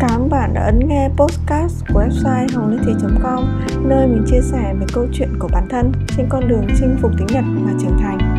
Cảm bạn đã ấn nghe podcast của website honglethy.com nơi mình chia sẻ về câu chuyện của bản thân trên con đường chinh phục tiếng Nhật và trưởng thành.